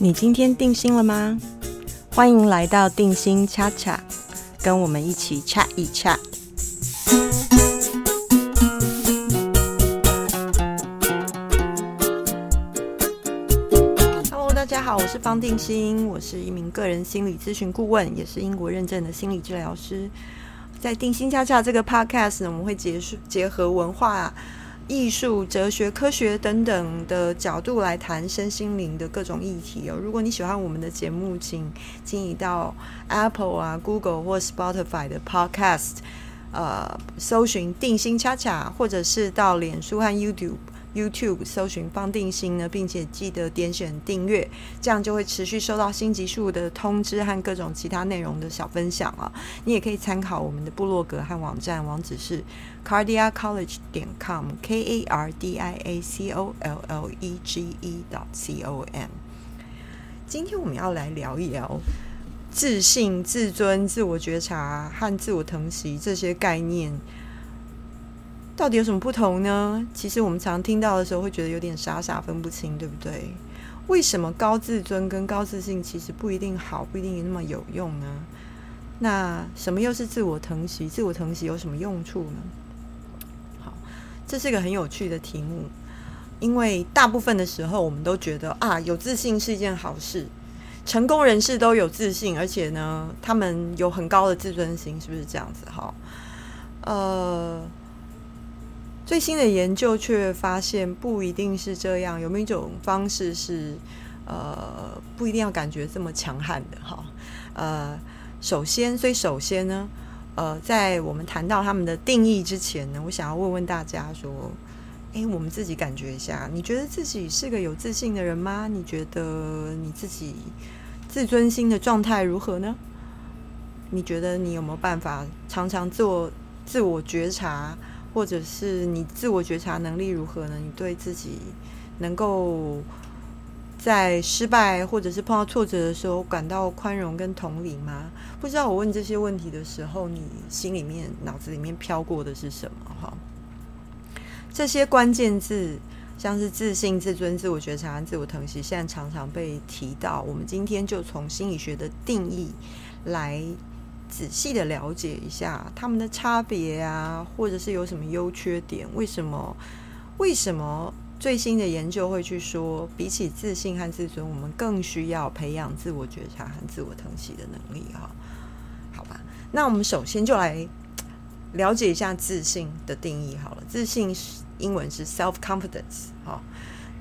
你今天定心了吗？欢迎来到定心恰恰，跟我们一起恰一恰。Hello，大家好，我是方定心，我是一名个人心理咨询顾问，也是英国认证的心理治疗师。在定心恰恰这个 podcast 呢，我们会结束结合文化。艺术、哲学、科学等等的角度来谈身心灵的各种议题哦。如果你喜欢我们的节目，请请你到 Apple 啊、Google 或 Spotify 的 Podcast，呃，搜寻“定心恰恰”，或者是到脸书和 YouTube。YouTube 搜寻方定心呢，并且记得点选订阅，这样就会持续收到新集数的通知和各种其他内容的小分享啊。你也可以参考我们的部落格和网站，网址是 cardiacollege 点 com，K A R D I A C O L L E G E 点 C O M。今天我们要来聊一聊自信、自尊、自我觉察和自我疼惜这些概念。到底有什么不同呢？其实我们常听到的时候，会觉得有点傻傻分不清，对不对？为什么高自尊跟高自信其实不一定好，不一定那么有用呢？那什么又是自我疼惜？自我疼惜有什么用处呢？好，这是一个很有趣的题目，因为大部分的时候，我们都觉得啊，有自信是一件好事，成功人士都有自信，而且呢，他们有很高的自尊心，是不是这样子？哈，呃。最新的研究却发现不一定是这样，有没有一种方式是，呃，不一定要感觉这么强悍的哈？呃，首先，所以首先呢，呃，在我们谈到他们的定义之前呢，我想要问问大家说，哎，我们自己感觉一下，你觉得自己是个有自信的人吗？你觉得你自己自尊心的状态如何呢？你觉得你有没有办法常常做自我觉察？或者是你自我觉察能力如何呢？你对自己能够在失败或者是碰到挫折的时候感到宽容跟同理吗？不知道我问这些问题的时候，你心里面、脑子里面飘过的是什么？哈，这些关键字像是自信、自尊、自我觉察、自我疼惜，现在常常被提到。我们今天就从心理学的定义来。仔细的了解一下他们的差别啊，或者是有什么优缺点？为什么？为什么最新的研究会去说，比起自信和自尊，我们更需要培养自我觉察和自我疼惜的能力？哈，好吧。那我们首先就来了解一下自信的定义。好了，自信是英文是 self confidence。好，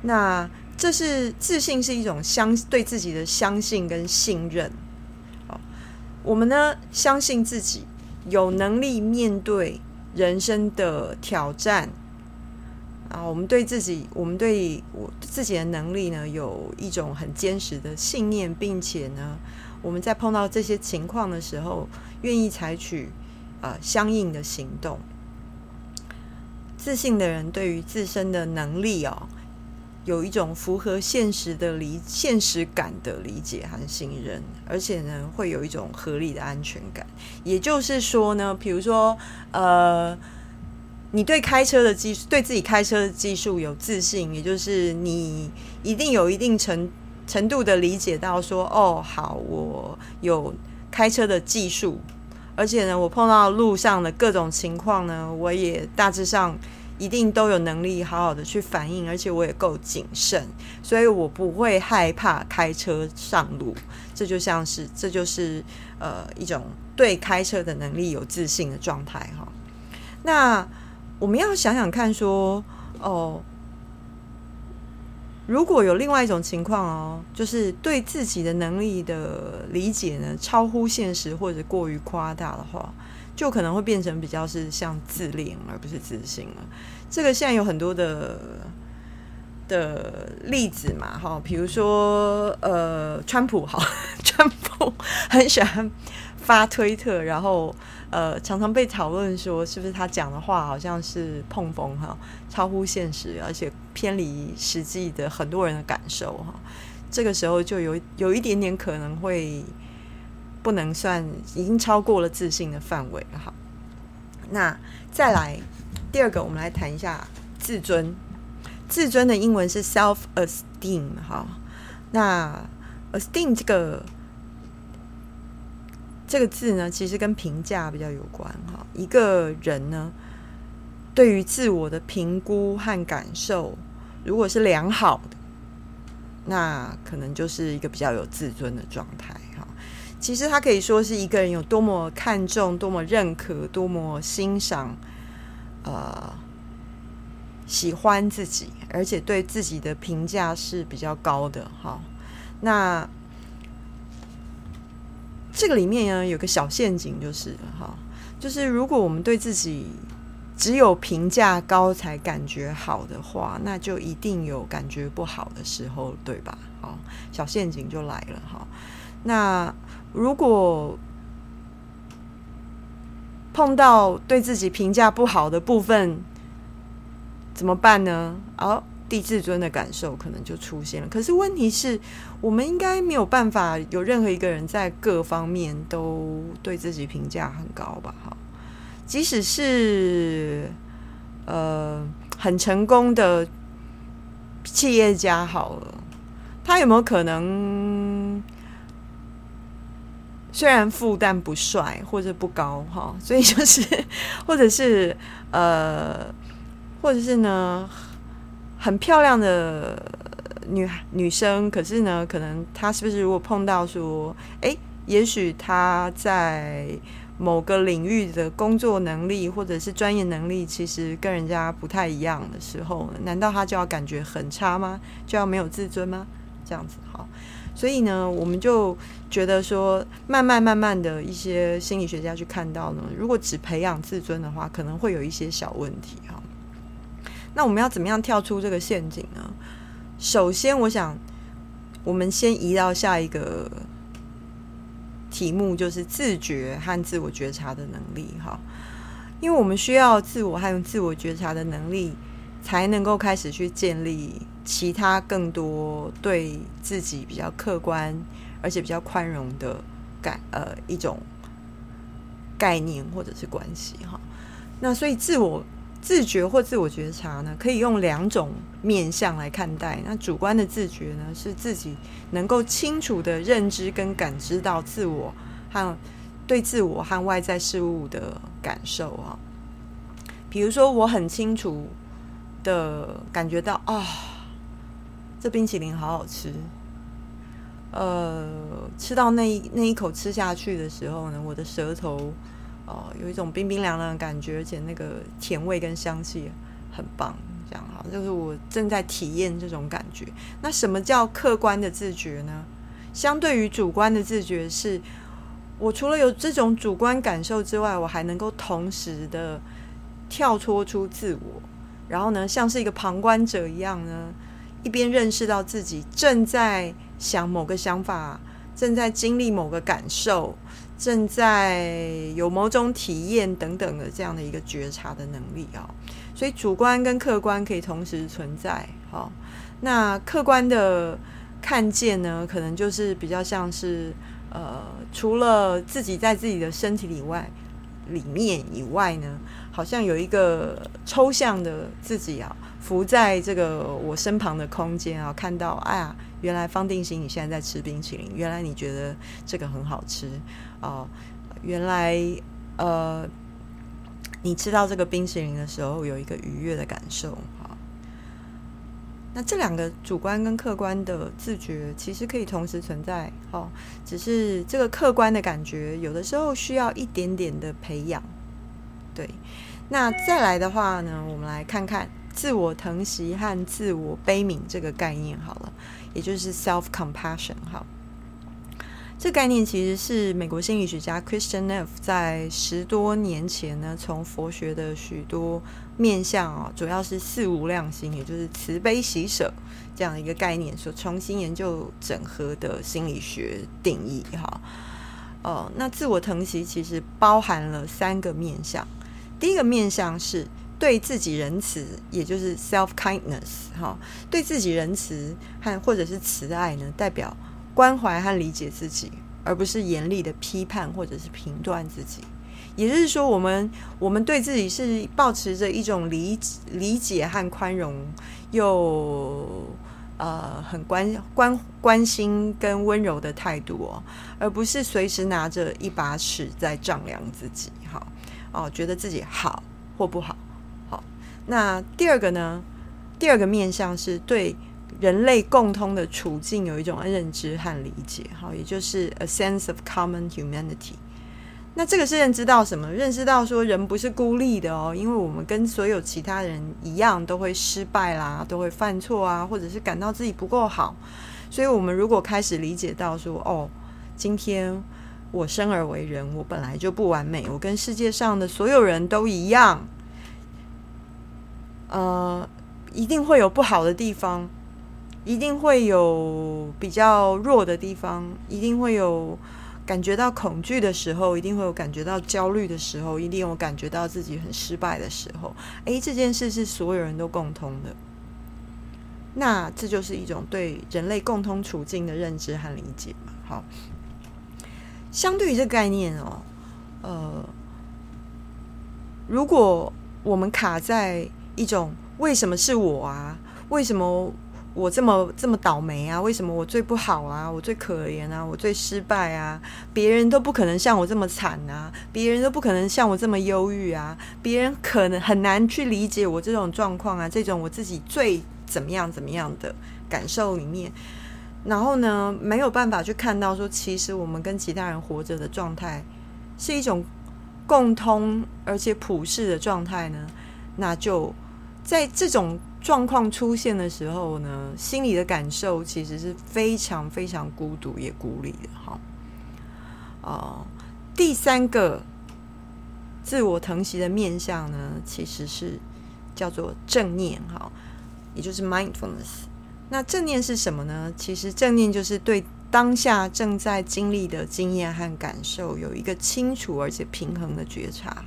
那这是自信是一种相对自己的相信跟信任。我们呢，相信自己有能力面对人生的挑战啊。我们对自己，我们对我自己的能力呢，有一种很坚实的信念，并且呢，我们在碰到这些情况的时候，愿意采取呃相应的行动。自信的人对于自身的能力哦。有一种符合现实的理现实感的理解和信任，而且呢，会有一种合理的安全感。也就是说呢，比如说，呃，你对开车的技术，对自己开车的技术有自信，也就是你一定有一定程程度的理解到说，哦，好，我有开车的技术，而且呢，我碰到路上的各种情况呢，我也大致上。一定都有能力好好的去反应，而且我也够谨慎，所以我不会害怕开车上路。这就像是，这就是呃一种对开车的能力有自信的状态哈。那我们要想想看，说哦，如果有另外一种情况哦，就是对自己的能力的理解呢超乎现实或者过于夸大的话。就可能会变成比较是像自恋而不是自信了。这个现在有很多的的例子嘛，哈，比如说呃，川普哈，川普很喜欢发推特，然后呃，常常被讨论说是不是他讲的话好像是碰风哈，超乎现实，而且偏离实际的很多人的感受哈。这个时候就有有一点点可能会。不能算已经超过了自信的范围了哈。那再来第二个，我们来谈一下自尊。自尊的英文是 self esteem 哈。那 esteem 这个这个字呢，其实跟评价比较有关哈。一个人呢，对于自我的评估和感受，如果是良好的，那可能就是一个比较有自尊的状态。其实他可以说是一个人有多么看重、多么认可、多么欣赏，呃，喜欢自己，而且对自己的评价是比较高的哈。那这个里面呢，有个小陷阱，就是哈，就是如果我们对自己只有评价高才感觉好的话，那就一定有感觉不好的时候，对吧？好，小陷阱就来了哈。那如果碰到对自己评价不好的部分，怎么办呢？哦。低自尊的感受可能就出现了，可是问题是，我们应该没有办法有任何一个人在各方面都对自己评价很高吧？哈，即使是呃很成功的企业家好了，他有没有可能虽然富但不帅或者不高？哈，所以就是 或者是呃，或者是呢？很漂亮的女女生，可是呢，可能她是不是如果碰到说，哎，也许她在某个领域的工作能力或者是专业能力，其实跟人家不太一样的时候，难道她就要感觉很差吗？就要没有自尊吗？这样子好，所以呢，我们就觉得说，慢慢慢慢的一些心理学家去看到呢，如果只培养自尊的话，可能会有一些小问题哈。那我们要怎么样跳出这个陷阱呢？首先，我想我们先移到下一个题目，就是自觉和自我觉察的能力。哈，因为我们需要自我和自我觉察的能力，才能够开始去建立其他更多对自己比较客观而且比较宽容的概呃一种概念或者是关系。哈，那所以自我。自觉或自我觉察呢，可以用两种面向来看待。那主观的自觉呢，是自己能够清楚的认知跟感知到自我和对自我和外在事物的感受啊。比如说，我很清楚的感觉到啊，这冰淇淋好好吃。呃，吃到那一那一口吃下去的时候呢，我的舌头。哦，有一种冰冰凉凉的感觉，而且那个甜味跟香气很棒，这样哈，就是我正在体验这种感觉。那什么叫客观的自觉呢？相对于主观的自觉，是我除了有这种主观感受之外，我还能够同时的跳脱出自我，然后呢，像是一个旁观者一样呢，一边认识到自己正在想某个想法，正在经历某个感受。正在有某种体验等等的这样的一个觉察的能力啊，所以主观跟客观可以同时存在。好，那客观的看见呢，可能就是比较像是呃，除了自己在自己的身体以外里面以外呢，好像有一个抽象的自己啊，浮在这个我身旁的空间啊，看到哎呀，原来方定心你现在在吃冰淇淋，原来你觉得这个很好吃。哦，原来呃，你吃到这个冰淇淋的时候有一个愉悦的感受。那这两个主观跟客观的自觉其实可以同时存在，哦，只是这个客观的感觉有的时候需要一点点的培养。对，那再来的话呢，我们来看看自我疼惜和自我悲悯这个概念好了，也就是 self compassion 好。这概念其实是美国心理学家 Christian Neff 在十多年前呢，从佛学的许多面向啊，主要是四无量心，也就是慈悲喜舍这样一个概念，所重新研究整合的心理学定义哈。哦，那自我疼惜其实包含了三个面向，第一个面向是对自己仁慈，也就是 self kindness 哈，对自己仁慈和或者是慈爱呢，代表。关怀和理解自己，而不是严厉的批判或者是评断自己。也就是说，我们我们对自己是保持着一种理理解和宽容，又呃很关关关心跟温柔的态度哦，而不是随时拿着一把尺在丈量自己，好哦，觉得自己好或不好。好，那第二个呢？第二个面向是对人类共通的处境有一种认知和理解，好，也就是 a sense of common humanity。那这个是认知到什么？认识到说人不是孤立的哦，因为我们跟所有其他人一样，都会失败啦，都会犯错啊，或者是感到自己不够好。所以，我们如果开始理解到说，哦，今天我生而为人，我本来就不完美，我跟世界上的所有人都一样，呃。一定会有不好的地方，一定会有比较弱的地方，一定会有感觉到恐惧的时候，一定会有感觉到焦虑的时候，一定有感觉到自己很失败的时候。诶，这件事是所有人都共通的，那这就是一种对人类共通处境的认知和理解嘛。好，相对于这概念哦，呃，如果我们卡在一种。为什么是我啊？为什么我这么这么倒霉啊？为什么我最不好啊？我最可怜啊？我最失败啊？别人都不可能像我这么惨啊！别人都不可能像我这么忧郁啊！别人可能很难去理解我这种状况啊！这种我自己最怎么样怎么样的感受里面，然后呢，没有办法去看到说，其实我们跟其他人活着的状态是一种共通而且普世的状态呢？那就。在这种状况出现的时候呢，心里的感受其实是非常非常孤独也孤立的哈。哦，第三个自我疼惜的面相呢，其实是叫做正念哈，也就是 mindfulness。那正念是什么呢？其实正念就是对当下正在经历的经验和感受有一个清楚而且平衡的觉察。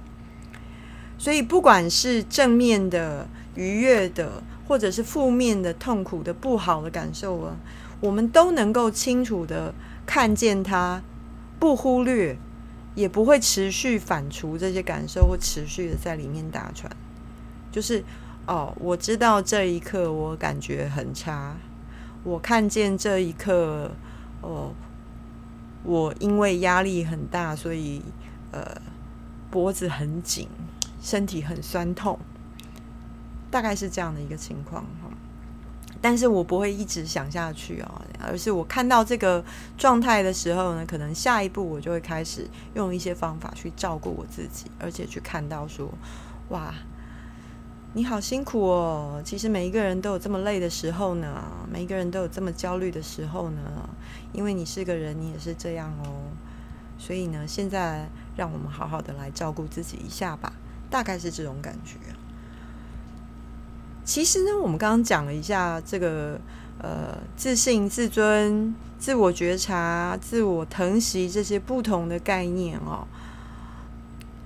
所以不管是正面的。愉悦的，或者是负面的、痛苦的、不好的感受啊，我们都能够清楚的看见它，不忽略，也不会持续反刍这些感受，或持续的在里面打转。就是哦，我知道这一刻我感觉很差，我看见这一刻，哦，我因为压力很大，所以呃脖子很紧，身体很酸痛。大概是这样的一个情况哈，但是我不会一直想下去哦，而是我看到这个状态的时候呢，可能下一步我就会开始用一些方法去照顾我自己，而且去看到说，哇，你好辛苦哦，其实每一个人都有这么累的时候呢，每一个人都有这么焦虑的时候呢，因为你是个人，你也是这样哦，所以呢，现在让我们好好的来照顾自己一下吧，大概是这种感觉。其实呢，我们刚刚讲了一下这个呃，自信、自尊、自我觉察、自我疼惜这些不同的概念哦，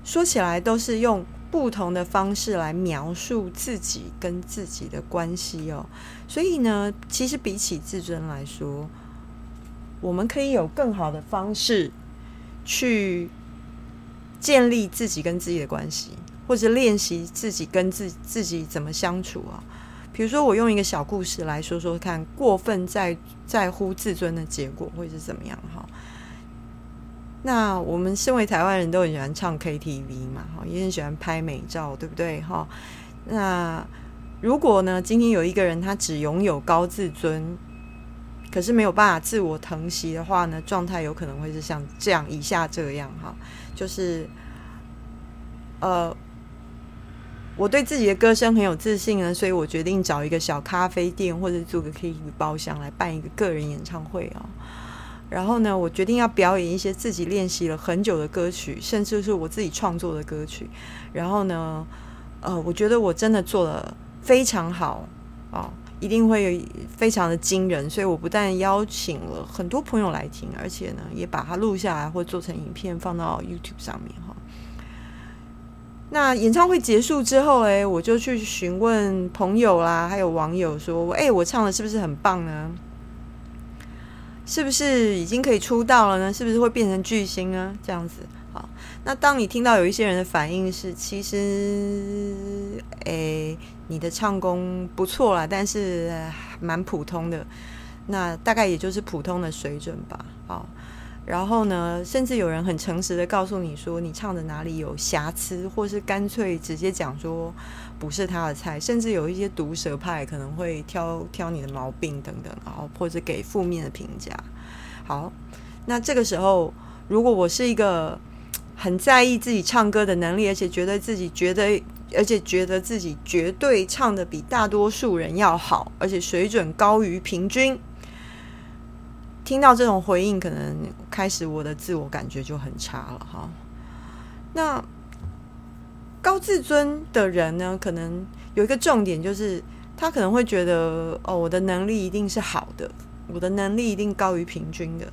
说起来都是用不同的方式来描述自己跟自己的关系哦。所以呢，其实比起自尊来说，我们可以有更好的方式去建立自己跟自己的关系。或者练习自己跟自自己怎么相处啊？比如说，我用一个小故事来说说看，过分在在乎自尊的结果会是怎么样？哈，那我们身为台湾人都很喜欢唱 KTV 嘛，哈，也很喜欢拍美照，对不对？哈，那如果呢，今天有一个人他只拥有高自尊，可是没有办法自我疼惜的话呢，状态有可能会是像这样以下这样哈，就是呃。我对自己的歌声很有自信呢，所以我决定找一个小咖啡店或者租个 KTV 包厢来办一个个人演唱会啊。然后呢，我决定要表演一些自己练习了很久的歌曲，甚至是我自己创作的歌曲。然后呢，呃，我觉得我真的做的非常好啊，一定会非常的惊人。所以我不但邀请了很多朋友来听，而且呢，也把它录下来或做成影片放到 YouTube 上面哈。那演唱会结束之后，哎，我就去询问朋友啦，还有网友说，哎，我唱的是不是很棒呢？是不是已经可以出道了呢？是不是会变成巨星呢？这样子好，那当你听到有一些人的反应是，其实，诶，你的唱功不错啦，但是蛮普通的，那大概也就是普通的水准吧。好。然后呢，甚至有人很诚实的告诉你说，你唱的哪里有瑕疵，或是干脆直接讲说不是他的菜，甚至有一些毒舌派可能会挑挑你的毛病等等，然后或者给负面的评价。好，那这个时候，如果我是一个很在意自己唱歌的能力，而且觉得自己觉得，而且觉得自己绝对唱的比大多数人要好，而且水准高于平均。听到这种回应，可能开始我的自我感觉就很差了哈。那高自尊的人呢，可能有一个重点，就是他可能会觉得哦，我的能力一定是好的，我的能力一定高于平均的。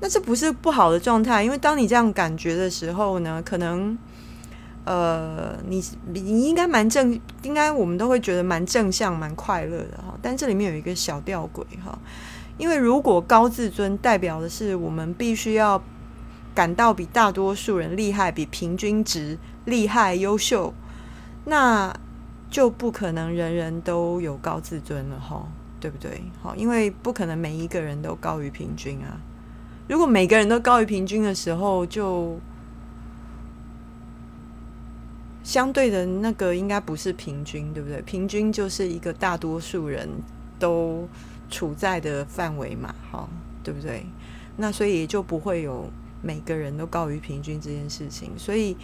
那这不是不好的状态，因为当你这样感觉的时候呢，可能呃，你你应该蛮正，应该我们都会觉得蛮正向、蛮快乐的哈。但这里面有一个小吊诡哈。因为如果高自尊代表的是我们必须要感到比大多数人厉害，比平均值厉害、优秀，那就不可能人人都有高自尊了，哈，对不对？好，因为不可能每一个人都高于平均啊。如果每个人都高于平均的时候，就相对的那个应该不是平均，对不对？平均就是一个大多数人都。处在的范围嘛，哈，对不对？那所以也就不会有每个人都高于平均这件事情。所以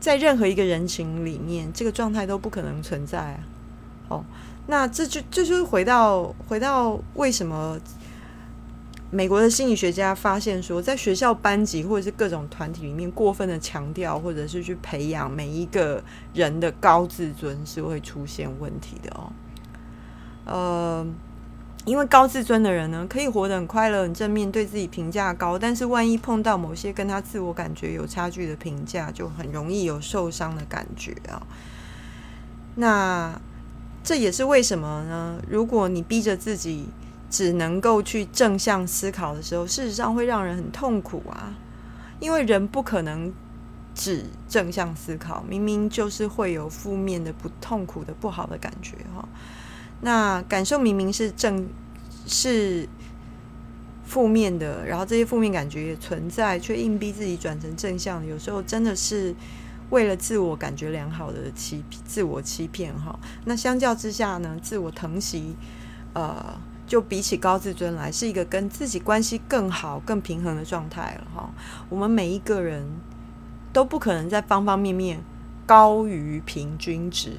在任何一个人群里面，这个状态都不可能存在啊。哦，那这就这就是回到回到为什么美国的心理学家发现说，在学校班级或者是各种团体里面过分的强调，或者是去培养每一个人的高自尊，是会出现问题的哦。呃。因为高自尊的人呢，可以活得很快乐、很正面，对自己评价高。但是万一碰到某些跟他自我感觉有差距的评价，就很容易有受伤的感觉啊。那这也是为什么呢？如果你逼着自己只能够去正向思考的时候，事实上会让人很痛苦啊。因为人不可能只正向思考，明明就是会有负面的、不痛苦的、不好的感觉哈。那感受明明是正是负面的，然后这些负面感觉也存在，却硬逼自己转成正向，有时候真的是为了自我感觉良好的欺自我欺骗哈。那相较之下呢，自我疼惜，呃，就比起高自尊来，是一个跟自己关系更好、更平衡的状态了哈。我们每一个人都不可能在方方面面高于平均值。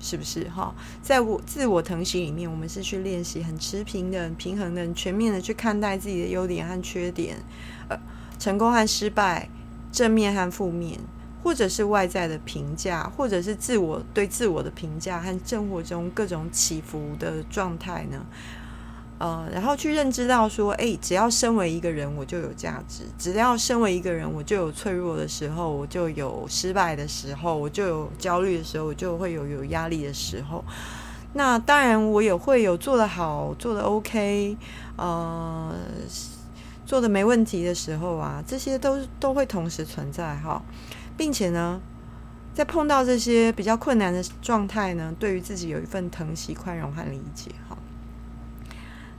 是不是哈？在我自我疼惜里面，我们是去练习很持平的、平衡的、全面的去看待自己的优点和缺点，呃，成功和失败，正面和负面，或者是外在的评价，或者是自我对自我的评价和生活中各种起伏的状态呢？呃，然后去认知到说，哎，只要身为一个人，我就有价值；只要身为一个人，我就有脆弱的时候，我就有失败的时候，我就有焦虑的时候，我就会有有压力的时候。那当然，我也会有做得好、做得 OK，呃，做的没问题的时候啊，这些都都会同时存在哈，并且呢，在碰到这些比较困难的状态呢，对于自己有一份疼惜、宽容和理解哈。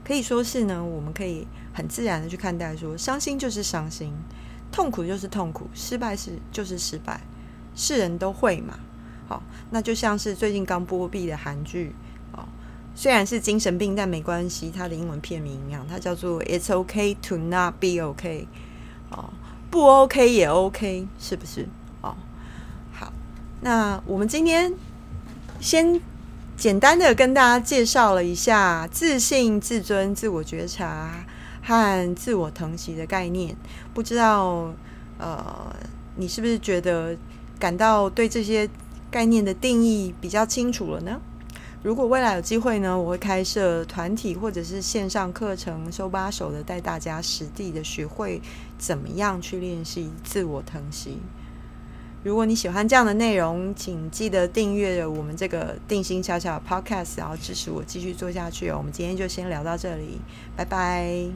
可以说是呢，我们可以很自然的去看待，说伤心就是伤心，痛苦就是痛苦，失败是就是失败，是人都会嘛。好，那就像是最近刚播毕的韩剧哦，虽然是精神病，但没关系，它的英文片名一样，它叫做 "It's OK to not be OK 哦，不 OK 也 OK，是不是？哦，好，那我们今天先。简单的跟大家介绍了一下自信、自尊、自我觉察和自我疼惜的概念，不知道呃，你是不是觉得感到对这些概念的定义比较清楚了呢？如果未来有机会呢，我会开设团体或者是线上课程，手把手的带大家实地的学会怎么样去练习自我疼惜。如果你喜欢这样的内容，请记得订阅我们这个定心悄悄 Podcast，然后支持我继续做下去哦。我们今天就先聊到这里，拜拜。